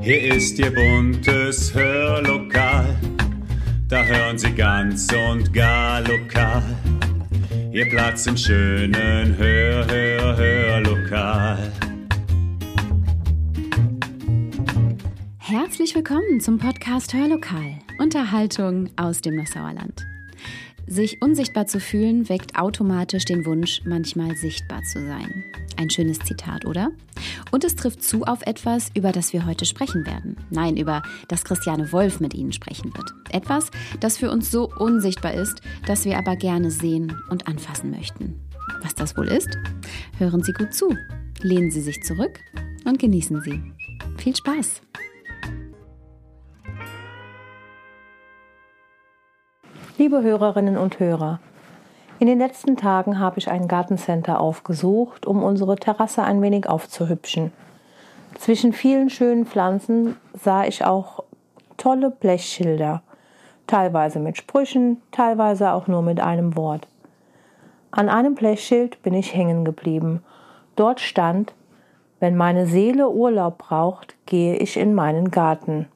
Hier ist Ihr buntes Hörlokal, da hören Sie ganz und gar lokal. Ihr Platz im schönen Hör, Hör, Hörlokal. Herzlich willkommen zum Podcast Hörlokal. Unterhaltung aus dem Nassauerland. Sich unsichtbar zu fühlen, weckt automatisch den Wunsch, manchmal sichtbar zu sein. Ein schönes Zitat, oder? Und es trifft zu auf etwas, über das wir heute sprechen werden. Nein, über das Christiane Wolf mit Ihnen sprechen wird. Etwas, das für uns so unsichtbar ist, dass wir aber gerne sehen und anfassen möchten. Was das wohl ist? Hören Sie gut zu, lehnen Sie sich zurück und genießen Sie. Viel Spaß! Liebe Hörerinnen und Hörer, in den letzten Tagen habe ich ein Gartencenter aufgesucht, um unsere Terrasse ein wenig aufzuhübschen. Zwischen vielen schönen Pflanzen sah ich auch tolle Blechschilder, teilweise mit Sprüchen, teilweise auch nur mit einem Wort. An einem Blechschild bin ich hängen geblieben. Dort stand, wenn meine Seele Urlaub braucht, gehe ich in meinen Garten.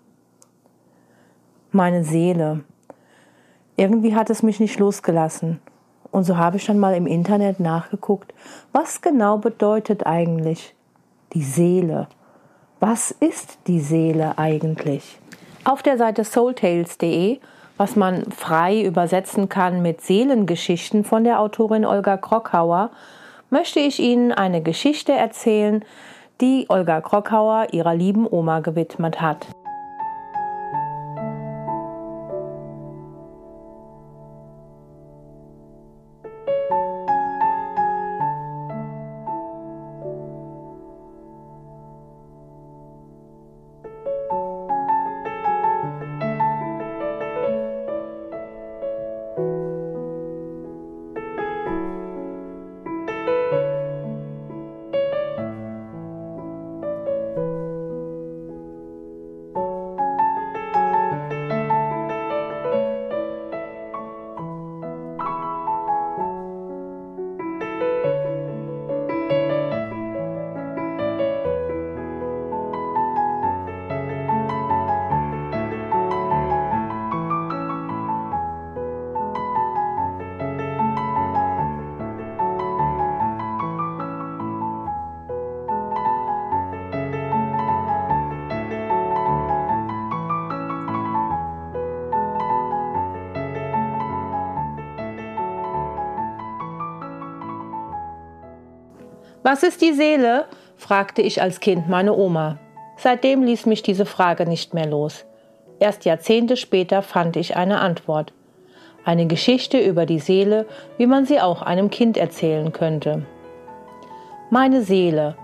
Meine Seele, irgendwie hat es mich nicht losgelassen. Und so habe ich dann mal im Internet nachgeguckt, was genau bedeutet eigentlich die Seele? Was ist die Seele eigentlich? Auf der Seite soultales.de, was man frei übersetzen kann mit Seelengeschichten von der Autorin Olga Krockhauer, möchte ich Ihnen eine Geschichte erzählen, die Olga Krockhauer ihrer lieben Oma gewidmet hat. Was ist die Seele? fragte ich als Kind meine Oma. Seitdem ließ mich diese Frage nicht mehr los. Erst Jahrzehnte später fand ich eine Antwort. Eine Geschichte über die Seele, wie man sie auch einem Kind erzählen könnte. Meine Seele.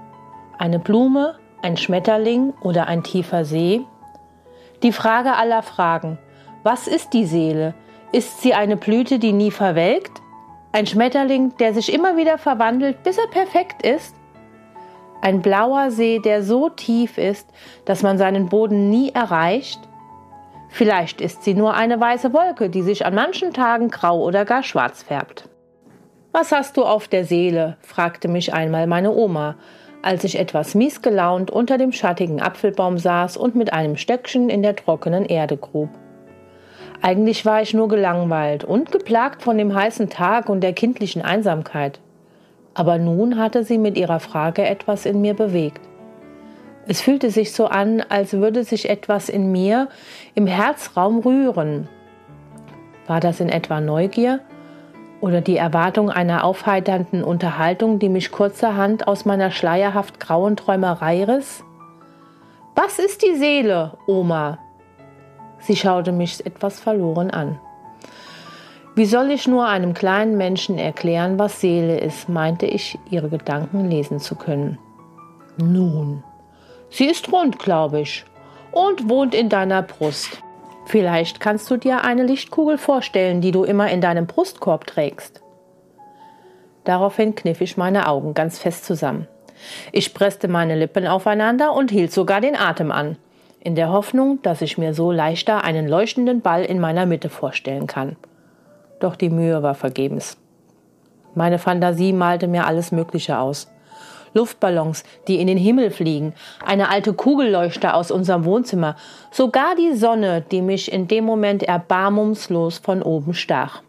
Eine Blume, ein Schmetterling oder ein tiefer See? Die Frage aller Fragen. Was ist die Seele? Ist sie eine Blüte, die nie verwelkt? Ein Schmetterling, der sich immer wieder verwandelt, bis er perfekt ist. Ein blauer See, der so tief ist, dass man seinen Boden nie erreicht. Vielleicht ist sie nur eine weiße Wolke, die sich an manchen Tagen grau oder gar schwarz färbt. Was hast du auf der Seele? fragte mich einmal meine Oma, als ich etwas miesgelaunt unter dem schattigen Apfelbaum saß und mit einem Stöckchen in der trockenen Erde grub. Eigentlich war ich nur gelangweilt und geplagt von dem heißen Tag und der kindlichen Einsamkeit. Aber nun hatte sie mit ihrer Frage etwas in mir bewegt. Es fühlte sich so an, als würde sich etwas in mir im Herzraum rühren. War das in etwa Neugier oder die Erwartung einer aufheiternden Unterhaltung, die mich kurzerhand aus meiner schleierhaft grauen Träumerei riss? Was ist die Seele, Oma? Sie schaute mich etwas verloren an. Wie soll ich nur einem kleinen Menschen erklären, was Seele ist, meinte ich, ihre Gedanken lesen zu können. Nun, sie ist rund, glaube ich, und wohnt in deiner Brust. Vielleicht kannst du dir eine Lichtkugel vorstellen, die du immer in deinem Brustkorb trägst. Daraufhin kniff ich meine Augen ganz fest zusammen. Ich presste meine Lippen aufeinander und hielt sogar den Atem an in der Hoffnung, dass ich mir so leichter einen leuchtenden Ball in meiner Mitte vorstellen kann. Doch die Mühe war vergebens. Meine Fantasie malte mir alles Mögliche aus. Luftballons, die in den Himmel fliegen, eine alte Kugelleuchter aus unserem Wohnzimmer, sogar die Sonne, die mich in dem Moment erbarmungslos von oben stach.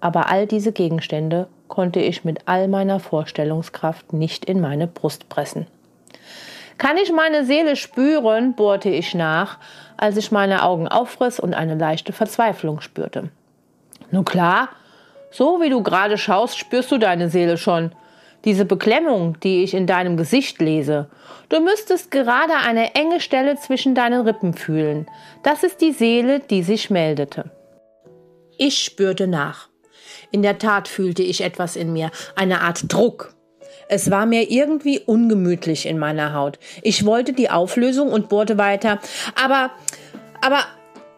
Aber all diese Gegenstände konnte ich mit all meiner Vorstellungskraft nicht in meine Brust pressen. Kann ich meine Seele spüren, bohrte ich nach, als ich meine Augen aufriss und eine leichte Verzweiflung spürte. Nun klar, so wie du gerade schaust, spürst du deine Seele schon. Diese Beklemmung, die ich in deinem Gesicht lese. Du müsstest gerade eine enge Stelle zwischen deinen Rippen fühlen. Das ist die Seele, die sich meldete. Ich spürte nach. In der Tat fühlte ich etwas in mir, eine Art Druck. Es war mir irgendwie ungemütlich in meiner Haut. Ich wollte die Auflösung und bohrte weiter. Aber, aber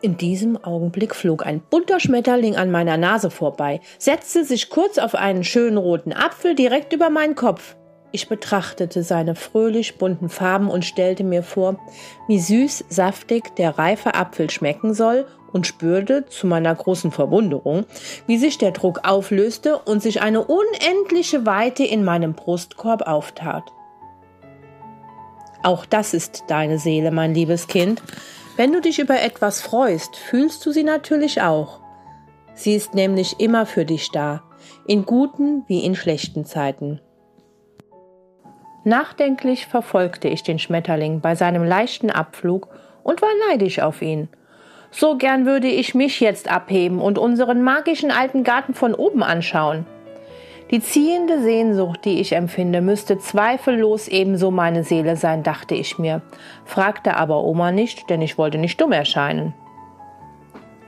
in diesem Augenblick flog ein bunter Schmetterling an meiner Nase vorbei, setzte sich kurz auf einen schönen roten Apfel direkt über meinen Kopf. Ich betrachtete seine fröhlich bunten Farben und stellte mir vor, wie süß, saftig der reife Apfel schmecken soll und spürte zu meiner großen Verwunderung, wie sich der Druck auflöste und sich eine unendliche Weite in meinem Brustkorb auftat. Auch das ist deine Seele, mein liebes Kind. Wenn du dich über etwas freust, fühlst du sie natürlich auch. Sie ist nämlich immer für dich da, in guten wie in schlechten Zeiten. Nachdenklich verfolgte ich den Schmetterling bei seinem leichten Abflug und war neidisch auf ihn. So gern würde ich mich jetzt abheben und unseren magischen alten Garten von oben anschauen. Die ziehende Sehnsucht, die ich empfinde, müsste zweifellos ebenso meine Seele sein, dachte ich mir, fragte aber Oma nicht, denn ich wollte nicht dumm erscheinen.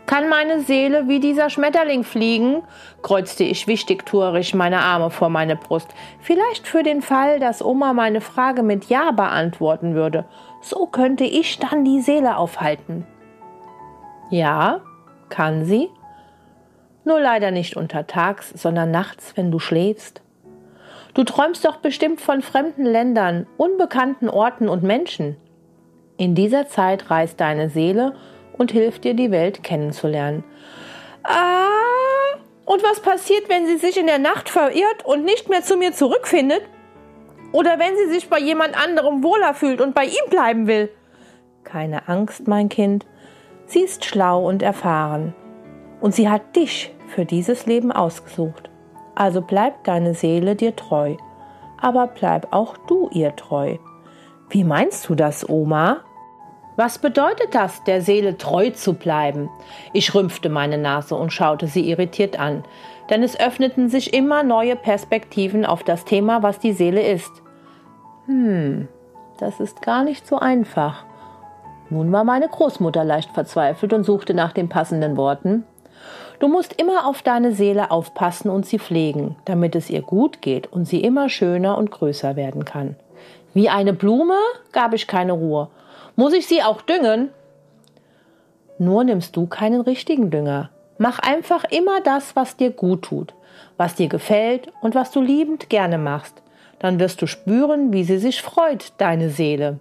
Kann meine Seele wie dieser Schmetterling fliegen? kreuzte ich wichtigtuerisch meine Arme vor meine Brust. Vielleicht für den Fall, dass Oma meine Frage mit Ja beantworten würde. So könnte ich dann die Seele aufhalten. Ja, kann sie. Nur leider nicht untertags, sondern nachts, wenn du schläfst. Du träumst doch bestimmt von fremden Ländern, unbekannten Orten und Menschen. In dieser Zeit reist deine Seele und hilft dir, die Welt kennenzulernen. Ah, und was passiert, wenn sie sich in der Nacht verirrt und nicht mehr zu mir zurückfindet? Oder wenn sie sich bei jemand anderem wohler fühlt und bei ihm bleiben will? Keine Angst, mein Kind. Sie ist schlau und erfahren. Und sie hat dich für dieses Leben ausgesucht. Also bleib deine Seele dir treu. Aber bleib auch du ihr treu. Wie meinst du das, Oma? Was bedeutet das, der Seele treu zu bleiben? Ich rümpfte meine Nase und schaute sie irritiert an, denn es öffneten sich immer neue Perspektiven auf das Thema, was die Seele ist. Hm, das ist gar nicht so einfach. Nun war meine Großmutter leicht verzweifelt und suchte nach den passenden Worten. Du musst immer auf deine Seele aufpassen und sie pflegen, damit es ihr gut geht und sie immer schöner und größer werden kann. Wie eine Blume gab ich keine Ruhe. Muss ich sie auch düngen? Nur nimmst du keinen richtigen Dünger. Mach einfach immer das, was dir gut tut, was dir gefällt und was du liebend gerne machst. Dann wirst du spüren, wie sie sich freut, deine Seele.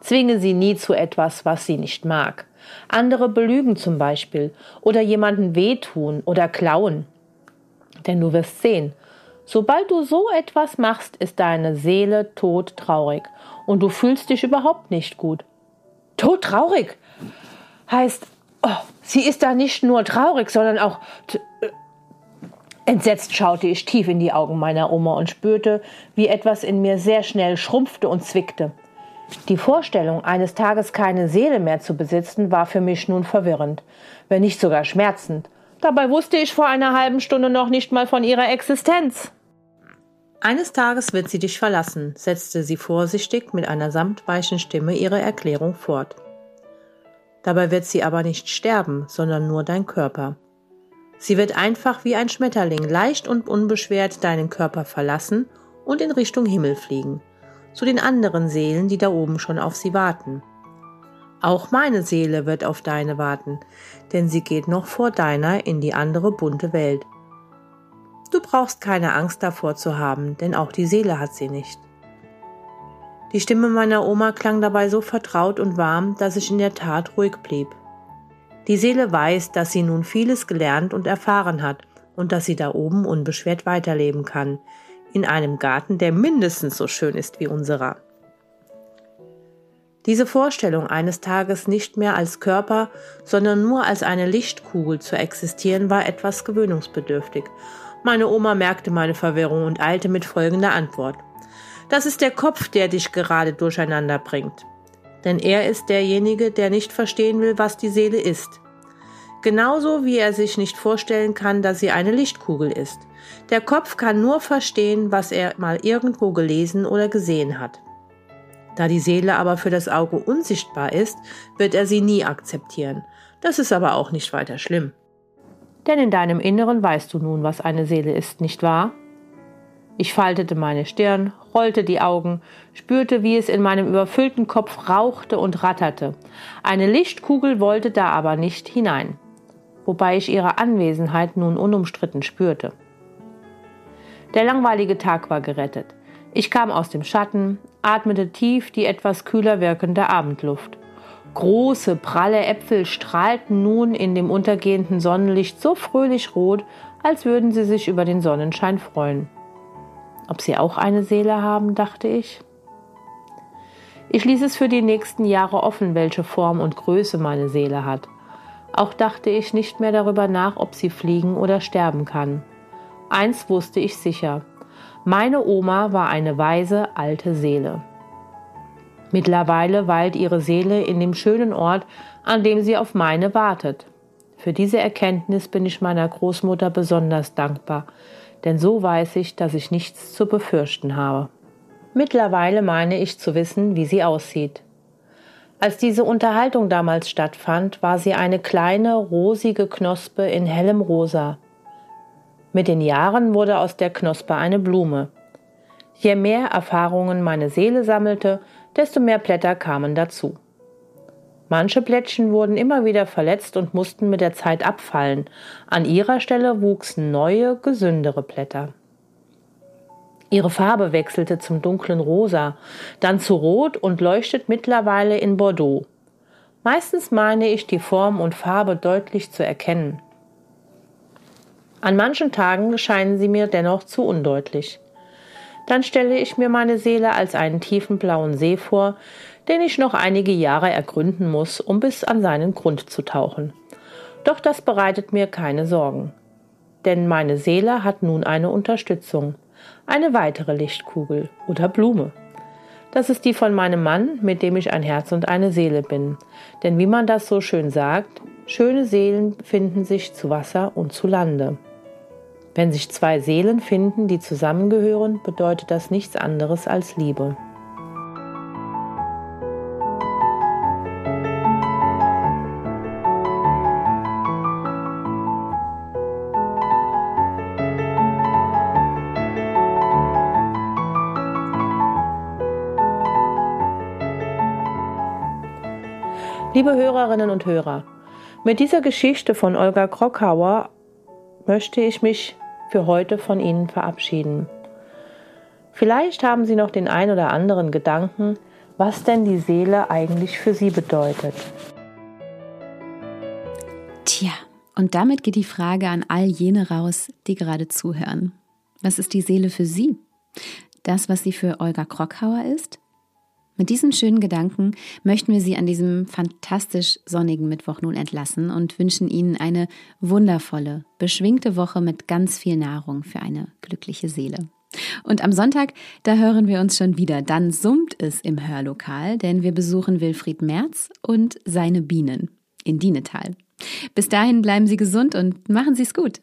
Zwinge sie nie zu etwas, was sie nicht mag. Andere belügen zum Beispiel oder jemanden wehtun oder klauen. Denn du wirst sehen, sobald du so etwas machst, ist deine Seele todtraurig und du fühlst dich überhaupt nicht gut. Todtraurig heißt, oh, sie ist da nicht nur traurig, sondern auch äh, Entsetzt schaute ich tief in die Augen meiner Oma und spürte, wie etwas in mir sehr schnell schrumpfte und zwickte. Die Vorstellung, eines Tages keine Seele mehr zu besitzen, war für mich nun verwirrend, wenn nicht sogar schmerzend. Dabei wusste ich vor einer halben Stunde noch nicht mal von ihrer Existenz. Eines Tages wird sie dich verlassen, setzte sie vorsichtig mit einer samtweichen Stimme ihre Erklärung fort. Dabei wird sie aber nicht sterben, sondern nur dein Körper. Sie wird einfach wie ein Schmetterling leicht und unbeschwert deinen Körper verlassen und in Richtung Himmel fliegen zu den anderen Seelen, die da oben schon auf sie warten. Auch meine Seele wird auf deine warten, denn sie geht noch vor deiner in die andere bunte Welt. Du brauchst keine Angst davor zu haben, denn auch die Seele hat sie nicht. Die Stimme meiner Oma klang dabei so vertraut und warm, dass ich in der Tat ruhig blieb. Die Seele weiß, dass sie nun vieles gelernt und erfahren hat und dass sie da oben unbeschwert weiterleben kann, in einem Garten, der mindestens so schön ist wie unserer. Diese Vorstellung, eines Tages nicht mehr als Körper, sondern nur als eine Lichtkugel zu existieren, war etwas gewöhnungsbedürftig. Meine Oma merkte meine Verwirrung und eilte mit folgender Antwort. Das ist der Kopf, der dich gerade durcheinander bringt. Denn er ist derjenige, der nicht verstehen will, was die Seele ist. Genauso wie er sich nicht vorstellen kann, dass sie eine Lichtkugel ist. Der Kopf kann nur verstehen, was er mal irgendwo gelesen oder gesehen hat. Da die Seele aber für das Auge unsichtbar ist, wird er sie nie akzeptieren. Das ist aber auch nicht weiter schlimm. Denn in deinem Inneren weißt du nun, was eine Seele ist, nicht wahr? Ich faltete meine Stirn, rollte die Augen, spürte, wie es in meinem überfüllten Kopf rauchte und ratterte. Eine Lichtkugel wollte da aber nicht hinein, wobei ich ihre Anwesenheit nun unumstritten spürte. Der langweilige Tag war gerettet. Ich kam aus dem Schatten, atmete tief die etwas kühler wirkende Abendluft. Große, pralle Äpfel strahlten nun in dem untergehenden Sonnenlicht so fröhlich rot, als würden sie sich über den Sonnenschein freuen. Ob sie auch eine Seele haben, dachte ich. Ich ließ es für die nächsten Jahre offen, welche Form und Größe meine Seele hat. Auch dachte ich nicht mehr darüber nach, ob sie fliegen oder sterben kann. Eins wusste ich sicher. Meine Oma war eine weise alte Seele. Mittlerweile weilt ihre Seele in dem schönen Ort, an dem sie auf meine wartet. Für diese Erkenntnis bin ich meiner Großmutter besonders dankbar, denn so weiß ich, dass ich nichts zu befürchten habe. Mittlerweile meine ich zu wissen, wie sie aussieht. Als diese Unterhaltung damals stattfand, war sie eine kleine, rosige Knospe in hellem Rosa. Mit den Jahren wurde aus der Knospe eine Blume. Je mehr Erfahrungen meine Seele sammelte, desto mehr Blätter kamen dazu. Manche Blättchen wurden immer wieder verletzt und mussten mit der Zeit abfallen. An ihrer Stelle wuchsen neue, gesündere Blätter. Ihre Farbe wechselte zum dunklen Rosa, dann zu Rot und leuchtet mittlerweile in Bordeaux. Meistens meine ich die Form und Farbe deutlich zu erkennen. An manchen Tagen scheinen sie mir dennoch zu undeutlich. Dann stelle ich mir meine Seele als einen tiefen blauen See vor, den ich noch einige Jahre ergründen muss, um bis an seinen Grund zu tauchen. Doch das bereitet mir keine Sorgen. Denn meine Seele hat nun eine Unterstützung, eine weitere Lichtkugel oder Blume. Das ist die von meinem Mann, mit dem ich ein Herz und eine Seele bin. Denn wie man das so schön sagt, schöne Seelen finden sich zu Wasser und zu Lande. Wenn sich zwei Seelen finden, die zusammengehören, bedeutet das nichts anderes als Liebe. Liebe Hörerinnen und Hörer, mit dieser Geschichte von Olga Krockhauer möchte ich mich für heute von Ihnen verabschieden. Vielleicht haben Sie noch den ein oder anderen Gedanken, was denn die Seele eigentlich für Sie bedeutet. Tja, und damit geht die Frage an all jene raus, die gerade zuhören. Was ist die Seele für Sie? Das, was sie für Olga Krockhauer ist? Mit diesen schönen Gedanken möchten wir Sie an diesem fantastisch sonnigen Mittwoch nun entlassen und wünschen Ihnen eine wundervolle, beschwingte Woche mit ganz viel Nahrung für eine glückliche Seele. Und am Sonntag, da hören wir uns schon wieder. Dann summt es im Hörlokal, denn wir besuchen Wilfried Merz und seine Bienen in Dienetal. Bis dahin bleiben Sie gesund und machen Sie es gut.